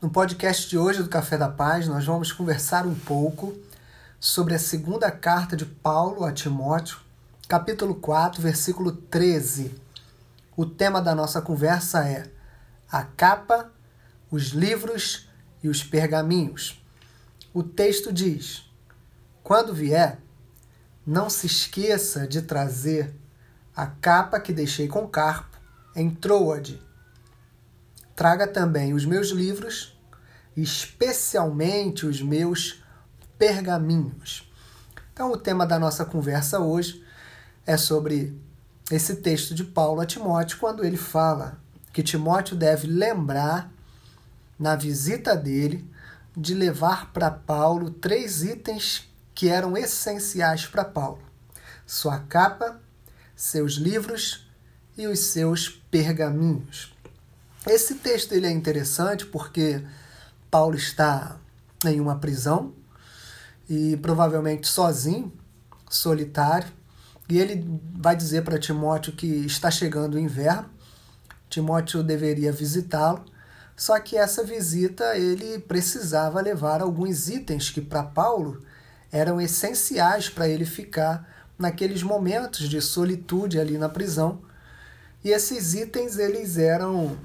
No podcast de hoje do Café da Paz, nós vamos conversar um pouco sobre a segunda carta de Paulo a Timóteo, capítulo 4, versículo 13. O tema da nossa conversa é a capa, os livros e os pergaminhos. O texto diz: Quando vier, não se esqueça de trazer a capa que deixei com Carpo em Troade Traga também os meus livros, especialmente os meus pergaminhos. Então, o tema da nossa conversa hoje é sobre esse texto de Paulo a Timóteo, quando ele fala que Timóteo deve lembrar, na visita dele, de levar para Paulo três itens que eram essenciais para Paulo: sua capa, seus livros e os seus pergaminhos. Esse texto ele é interessante porque Paulo está em uma prisão e provavelmente sozinho, solitário, e ele vai dizer para Timóteo que está chegando o inverno. Timóteo deveria visitá-lo, só que essa visita ele precisava levar alguns itens que para Paulo eram essenciais para ele ficar naqueles momentos de solitude ali na prisão. E esses itens eles eram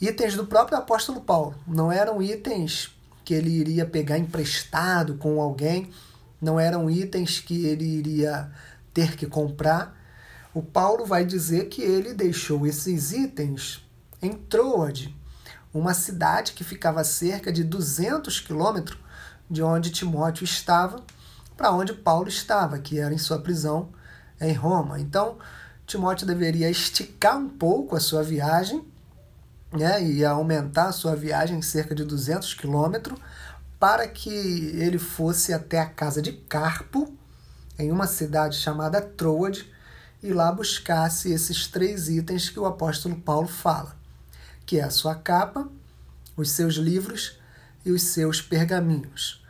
itens do próprio apóstolo Paulo, não eram itens que ele iria pegar emprestado com alguém, não eram itens que ele iria ter que comprar. O Paulo vai dizer que ele deixou esses itens em Troade, uma cidade que ficava a cerca de 200 quilômetros de onde Timóteo estava, para onde Paulo estava, que era em sua prisão em Roma. Então, Timóteo deveria esticar um pouco a sua viagem né, ia aumentar a sua viagem em cerca de 200 quilômetros para que ele fosse até a casa de Carpo, em uma cidade chamada Troade, e lá buscasse esses três itens que o apóstolo Paulo fala, que é a sua capa, os seus livros e os seus pergaminhos.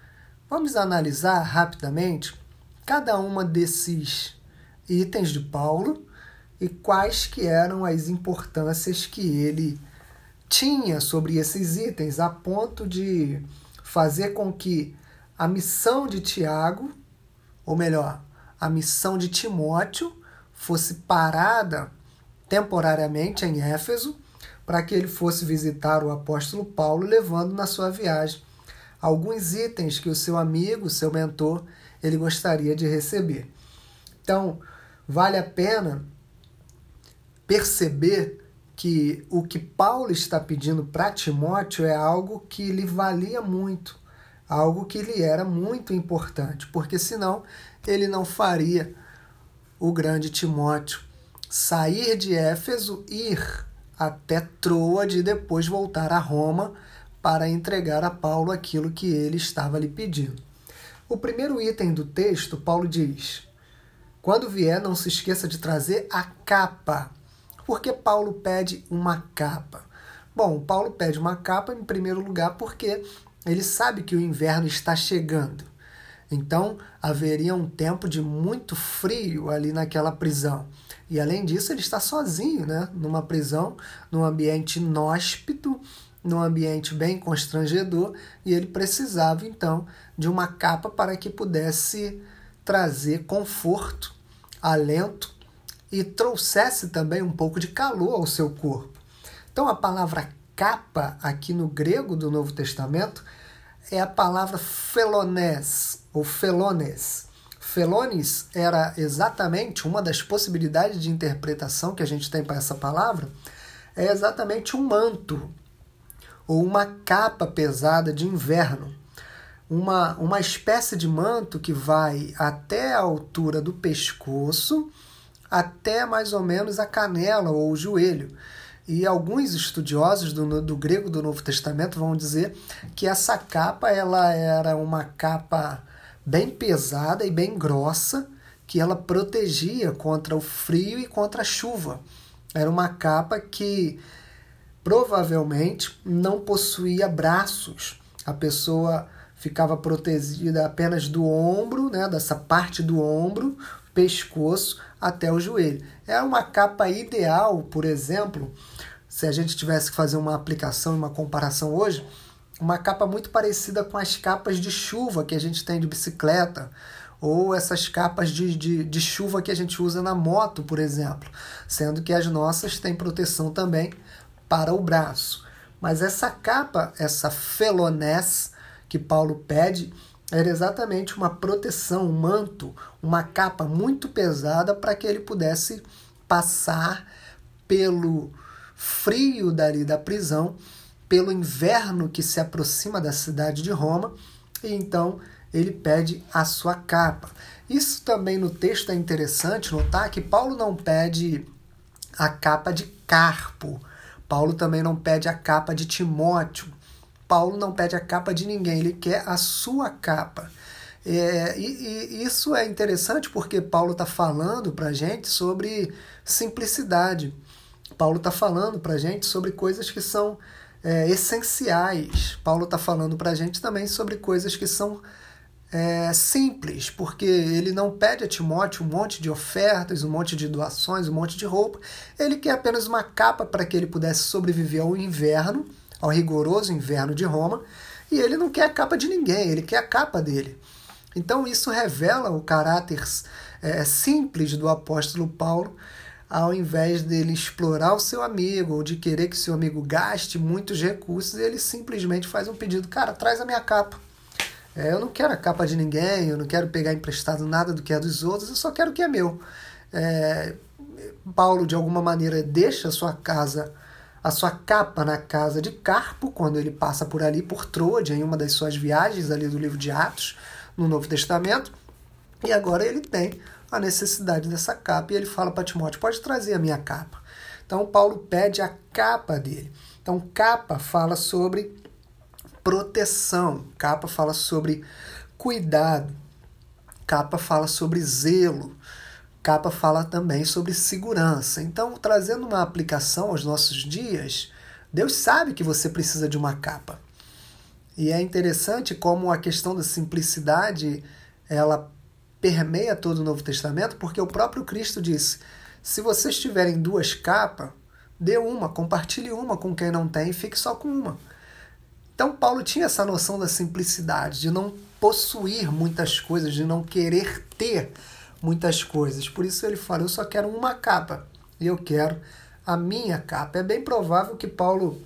Vamos analisar rapidamente cada uma desses itens de Paulo e quais que eram as importâncias que ele tinha sobre esses itens a ponto de fazer com que a missão de Tiago, ou melhor, a missão de Timóteo, fosse parada temporariamente em Éfeso, para que ele fosse visitar o apóstolo Paulo, levando na sua viagem alguns itens que o seu amigo, seu mentor, ele gostaria de receber. Então, vale a pena perceber que o que Paulo está pedindo para Timóteo é algo que lhe valia muito, algo que lhe era muito importante, porque senão ele não faria o grande Timóteo sair de Éfeso, ir até Troade e depois voltar a Roma para entregar a Paulo aquilo que ele estava lhe pedindo. O primeiro item do texto, Paulo diz: Quando vier, não se esqueça de trazer a capa por que Paulo pede uma capa? Bom, Paulo pede uma capa em primeiro lugar porque ele sabe que o inverno está chegando. Então haveria um tempo de muito frio ali naquela prisão. E além disso, ele está sozinho, né? Numa prisão, num ambiente inóspito, num ambiente bem constrangedor, e ele precisava então de uma capa para que pudesse trazer conforto, alento e trouxesse também um pouco de calor ao seu corpo. Então a palavra capa aqui no grego do Novo Testamento é a palavra felonés ou felones. Felones era exatamente uma das possibilidades de interpretação que a gente tem para essa palavra, é exatamente um manto ou uma capa pesada de inverno. Uma, uma espécie de manto que vai até a altura do pescoço até mais ou menos a canela ou o joelho. E alguns estudiosos do, do grego do Novo Testamento vão dizer que essa capa ela era uma capa bem pesada e bem grossa, que ela protegia contra o frio e contra a chuva. Era uma capa que provavelmente não possuía braços. A pessoa ficava protegida apenas do ombro, né, dessa parte do ombro, pescoço até o joelho. É uma capa ideal, por exemplo, se a gente tivesse que fazer uma aplicação, uma comparação hoje, uma capa muito parecida com as capas de chuva que a gente tem de bicicleta, ou essas capas de, de, de chuva que a gente usa na moto, por exemplo, sendo que as nossas têm proteção também para o braço. Mas essa capa, essa felonés que Paulo pede, era exatamente uma proteção, um manto, uma capa muito pesada para que ele pudesse passar pelo frio dali da prisão, pelo inverno que se aproxima da cidade de Roma, e então ele pede a sua capa. Isso também no texto é interessante notar que Paulo não pede a capa de Carpo, Paulo também não pede a capa de Timóteo, Paulo não pede a capa de ninguém, ele quer a sua capa. É, e, e, isso é interessante porque Paulo está falando para a gente sobre simplicidade. Paulo está falando para a gente sobre coisas que são é, essenciais. Paulo está falando para a gente também sobre coisas que são é, simples, porque ele não pede a Timóteo um monte de ofertas, um monte de doações, um monte de roupa. Ele quer apenas uma capa para que ele pudesse sobreviver ao inverno, ao rigoroso inverno de Roma. E ele não quer a capa de ninguém, ele quer a capa dele. Então isso revela o caráter é, simples do apóstolo Paulo, ao invés dele explorar o seu amigo ou de querer que seu amigo gaste muitos recursos, ele simplesmente faz um pedido: cara, traz a minha capa. É, eu não quero a capa de ninguém, eu não quero pegar emprestado nada do que é dos outros, eu só quero o que é meu. É, Paulo, de alguma maneira, deixa sua casa, a sua capa na casa de Carpo, quando ele passa por ali, por Troade, em uma das suas viagens ali do livro de Atos, no Novo Testamento, e agora ele tem a necessidade dessa capa e ele fala para Timóteo: pode trazer a minha capa. Então Paulo pede a capa dele. Então capa fala sobre proteção, capa fala sobre cuidado, capa fala sobre zelo, capa fala também sobre segurança. Então, trazendo uma aplicação aos nossos dias, Deus sabe que você precisa de uma capa. E é interessante como a questão da simplicidade ela permeia todo o Novo Testamento, porque o próprio Cristo disse: se vocês tiverem duas capas, dê uma, compartilhe uma com quem não tem e fique só com uma. Então, Paulo tinha essa noção da simplicidade, de não possuir muitas coisas, de não querer ter muitas coisas. Por isso ele fala: eu só quero uma capa e eu quero a minha capa. É bem provável que Paulo,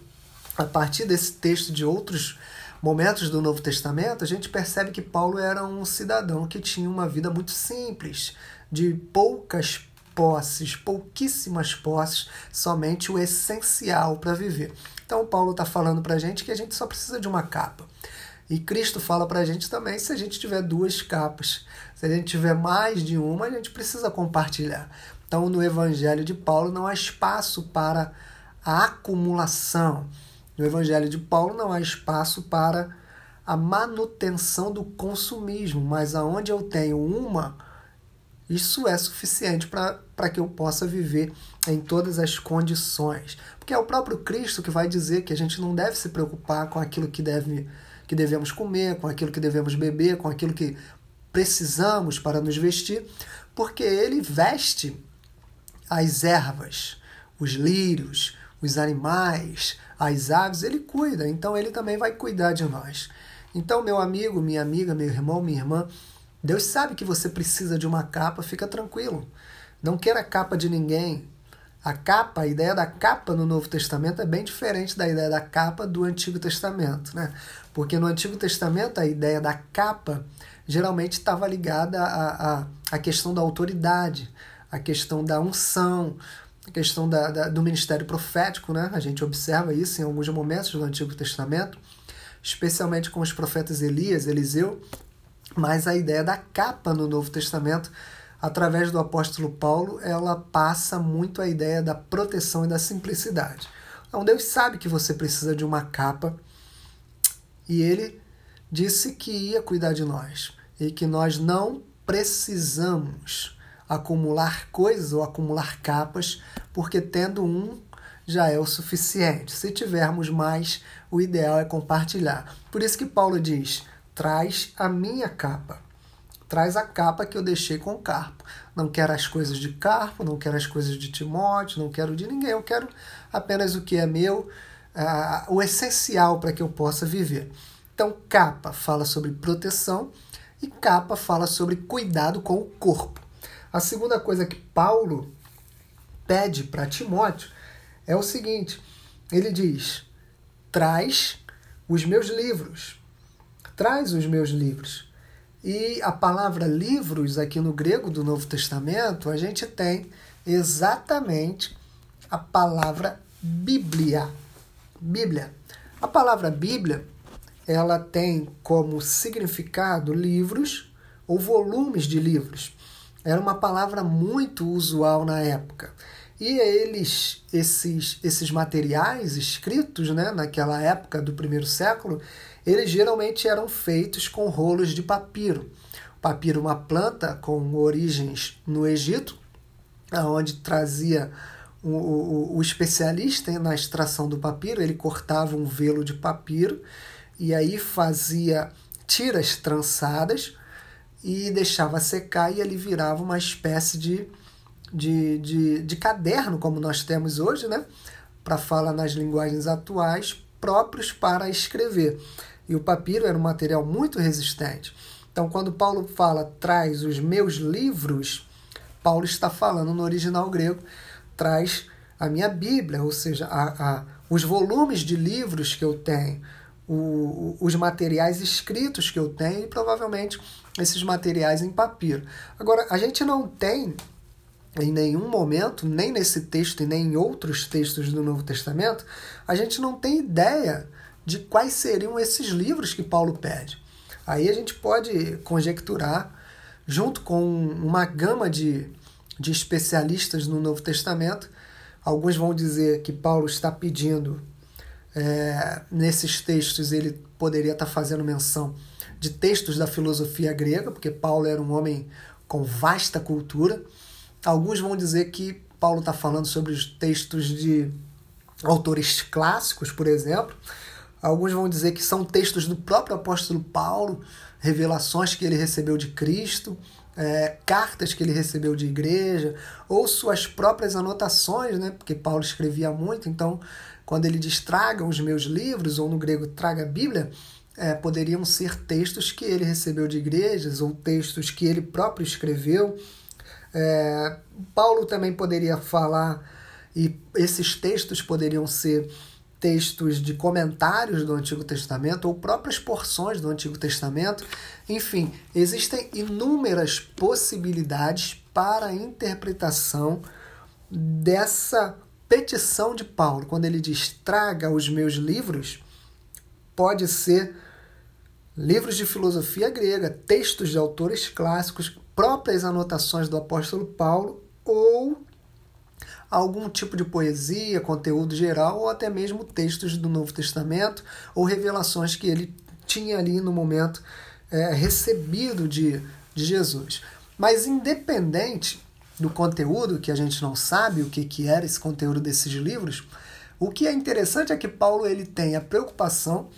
a partir desse texto de outros momentos do Novo Testamento, a gente percebe que Paulo era um cidadão que tinha uma vida muito simples, de poucas posses, pouquíssimas posses, somente o essencial para viver. Então, Paulo está falando para a gente que a gente só precisa de uma capa. E Cristo fala para a gente também se a gente tiver duas capas. Se a gente tiver mais de uma, a gente precisa compartilhar. Então, no Evangelho de Paulo não há espaço para a acumulação no Evangelho de Paulo não há espaço para a manutenção do consumismo, mas aonde eu tenho uma, isso é suficiente para que eu possa viver em todas as condições. Porque é o próprio Cristo que vai dizer que a gente não deve se preocupar com aquilo que, deve, que devemos comer, com aquilo que devemos beber, com aquilo que precisamos para nos vestir, porque ele veste as ervas, os lírios, os animais, as aves, ele cuida, então ele também vai cuidar de nós. Então, meu amigo, minha amiga, meu irmão, minha irmã, Deus sabe que você precisa de uma capa, fica tranquilo. Não queira capa de ninguém. A capa, a ideia da capa no Novo Testamento é bem diferente da ideia da capa do Antigo Testamento, né? Porque no Antigo Testamento a ideia da capa geralmente estava ligada à, à, à questão da autoridade, à questão da unção, a questão da, da, do ministério profético, né? A gente observa isso em alguns momentos do Antigo Testamento, especialmente com os profetas Elias, Eliseu, mas a ideia da capa no Novo Testamento, através do apóstolo Paulo, ela passa muito a ideia da proteção e da simplicidade. Então Deus sabe que você precisa de uma capa e ele disse que ia cuidar de nós e que nós não precisamos acumular coisas ou acumular capas, porque tendo um já é o suficiente. Se tivermos mais, o ideal é compartilhar. Por isso que Paulo diz: traz a minha capa. Traz a capa que eu deixei com Carpo. Não quero as coisas de Carpo, não quero as coisas de Timóteo, não quero de ninguém. Eu quero apenas o que é meu, uh, o essencial para que eu possa viver. Então, capa fala sobre proteção e capa fala sobre cuidado com o corpo. A segunda coisa que Paulo pede para Timóteo é o seguinte: ele diz, traz os meus livros. Traz os meus livros. E a palavra livros aqui no grego do Novo Testamento, a gente tem exatamente a palavra Bíblia. Bíblia. A palavra Bíblia, ela tem como significado livros ou volumes de livros. Era uma palavra muito usual na época. E eles, esses, esses materiais escritos né, naquela época do primeiro século, eles geralmente eram feitos com rolos de papiro. O papiro, uma planta com origens no Egito, onde trazia o, o, o especialista na extração do papiro, ele cortava um velo de papiro e aí fazia tiras trançadas e deixava secar e ele virava uma espécie de de, de, de caderno, como nós temos hoje, né? para falar nas linguagens atuais, próprios para escrever. E o papiro era um material muito resistente. Então, quando Paulo fala traz os meus livros, Paulo está falando no original grego, traz a minha Bíblia, ou seja, a, a, os volumes de livros que eu tenho, o, os materiais escritos que eu tenho e provavelmente esses materiais em papiro. Agora, a gente não tem em nenhum momento, nem nesse texto e nem em outros textos do Novo Testamento, a gente não tem ideia de quais seriam esses livros que Paulo pede. Aí a gente pode conjecturar, junto com uma gama de, de especialistas no Novo Testamento, alguns vão dizer que Paulo está pedindo, é, nesses textos, ele poderia estar fazendo menção de textos da filosofia grega, porque Paulo era um homem com vasta cultura. Alguns vão dizer que Paulo está falando sobre os textos de autores clássicos, por exemplo. Alguns vão dizer que são textos do próprio apóstolo Paulo, revelações que ele recebeu de Cristo, é, cartas que ele recebeu de igreja, ou suas próprias anotações, né? porque Paulo escrevia muito, então quando ele diz traga os meus livros, ou no grego traga a Bíblia, é, poderiam ser textos que ele recebeu de igrejas, ou textos que ele próprio escreveu. É, Paulo também poderia falar, e esses textos poderiam ser textos de comentários do Antigo Testamento ou próprias porções do Antigo Testamento. Enfim, existem inúmeras possibilidades para a interpretação dessa petição de Paulo. Quando ele diz traga os meus livros, pode ser livros de filosofia grega, textos de autores clássicos, próprias anotações do apóstolo Paulo ou algum tipo de poesia, conteúdo geral ou até mesmo textos do Novo Testamento ou revelações que ele tinha ali no momento é, recebido de, de Jesus. Mas independente do conteúdo, que a gente não sabe o que, que era esse conteúdo desses livros, o que é interessante é que Paulo ele tem a preocupação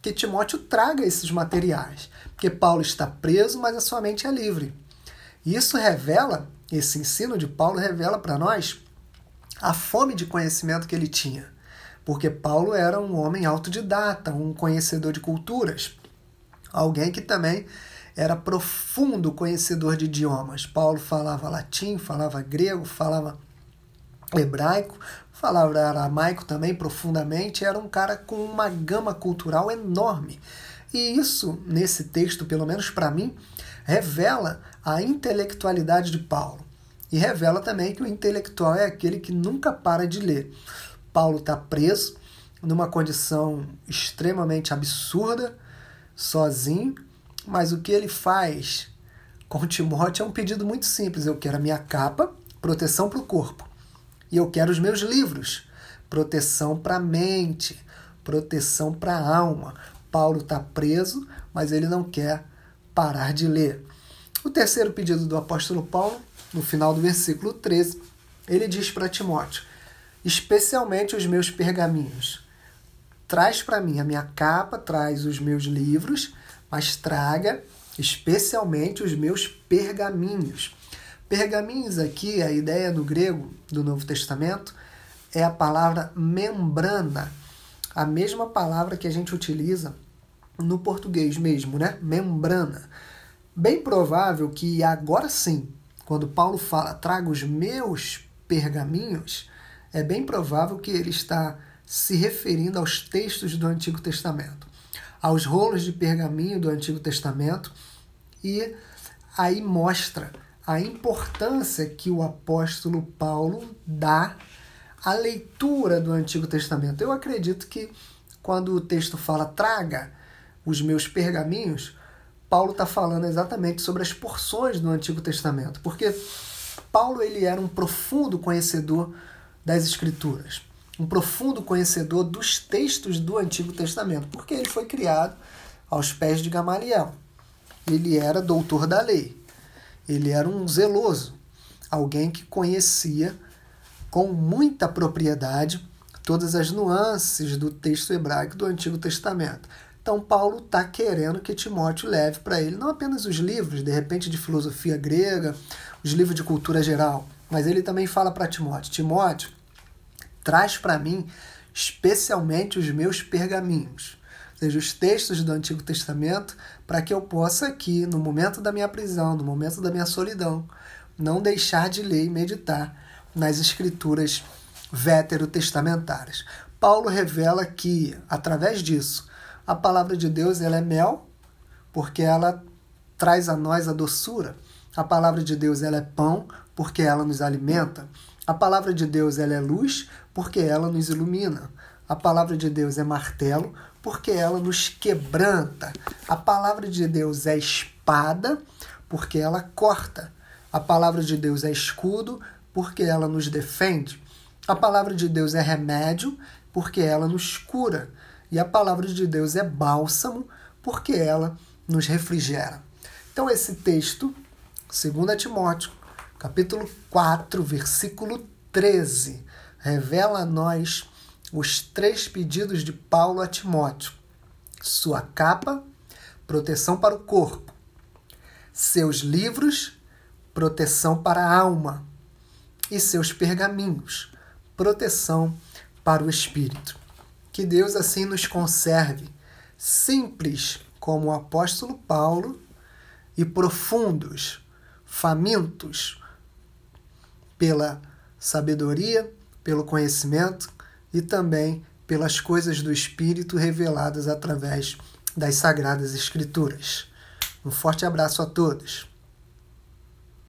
que Timóteo traga esses materiais, porque Paulo está preso, mas a sua mente é livre. Isso revela, esse ensino de Paulo revela para nós a fome de conhecimento que ele tinha. Porque Paulo era um homem autodidata, um conhecedor de culturas, alguém que também era profundo conhecedor de idiomas. Paulo falava latim, falava grego, falava hebraico, falava aramaico também profundamente, era um cara com uma gama cultural enorme. E isso, nesse texto, pelo menos para mim, revela a intelectualidade de Paulo. E revela também que o intelectual é aquele que nunca para de ler. Paulo está preso numa condição extremamente absurda, sozinho, mas o que ele faz com Timóteo é um pedido muito simples. Eu quero a minha capa, proteção para o corpo. E eu quero os meus livros, proteção para a mente, proteção para a alma. Paulo está preso, mas ele não quer parar de ler. O terceiro pedido do apóstolo Paulo, no final do versículo 13, ele diz para Timóteo: especialmente os meus pergaminhos. Traz para mim a minha capa, traz os meus livros, mas traga especialmente os meus pergaminhos. Pergaminhos aqui, a ideia no grego do Novo Testamento é a palavra membrana. a mesma palavra que a gente utiliza no português mesmo, né? Membrana. Bem provável que agora sim, quando Paulo fala traga os meus pergaminhos, é bem provável que ele está se referindo aos textos do Antigo Testamento, aos rolos de pergaminho do Antigo Testamento, e aí mostra a importância que o apóstolo Paulo dá à leitura do Antigo Testamento. Eu acredito que quando o texto fala traga os meus pergaminhos, Paulo está falando exatamente sobre as porções do Antigo Testamento, porque Paulo ele era um profundo conhecedor das Escrituras, um profundo conhecedor dos textos do Antigo Testamento, porque ele foi criado aos pés de Gamaliel. Ele era doutor da lei, ele era um zeloso, alguém que conhecia com muita propriedade todas as nuances do texto hebraico do Antigo Testamento. Então, Paulo está querendo que Timóteo leve para ele não apenas os livros, de repente, de filosofia grega, os livros de cultura geral, mas ele também fala para Timóteo: Timóteo, traz para mim especialmente os meus pergaminhos, ou seja, os textos do Antigo Testamento, para que eu possa aqui, no momento da minha prisão, no momento da minha solidão, não deixar de ler e meditar nas escrituras veterotestamentárias. Paulo revela que, através disso, a palavra de Deus ela é mel, porque ela traz a nós a doçura. A palavra de Deus ela é pão, porque ela nos alimenta. A palavra de Deus ela é luz, porque ela nos ilumina. A palavra de Deus é martelo, porque ela nos quebranta. A palavra de Deus é espada, porque ela corta. A palavra de Deus é escudo, porque ela nos defende. A palavra de Deus é remédio, porque ela nos cura. E a palavra de Deus é bálsamo, porque ela nos refrigera. Então, esse texto, 2 Timóteo, capítulo 4, versículo 13, revela a nós os três pedidos de Paulo a Timóteo: sua capa, proteção para o corpo, seus livros, proteção para a alma, e seus pergaminhos, proteção para o espírito. Que Deus assim nos conserve, simples como o apóstolo Paulo e profundos, famintos pela sabedoria, pelo conhecimento e também pelas coisas do Espírito reveladas através das Sagradas Escrituras. Um forte abraço a todos.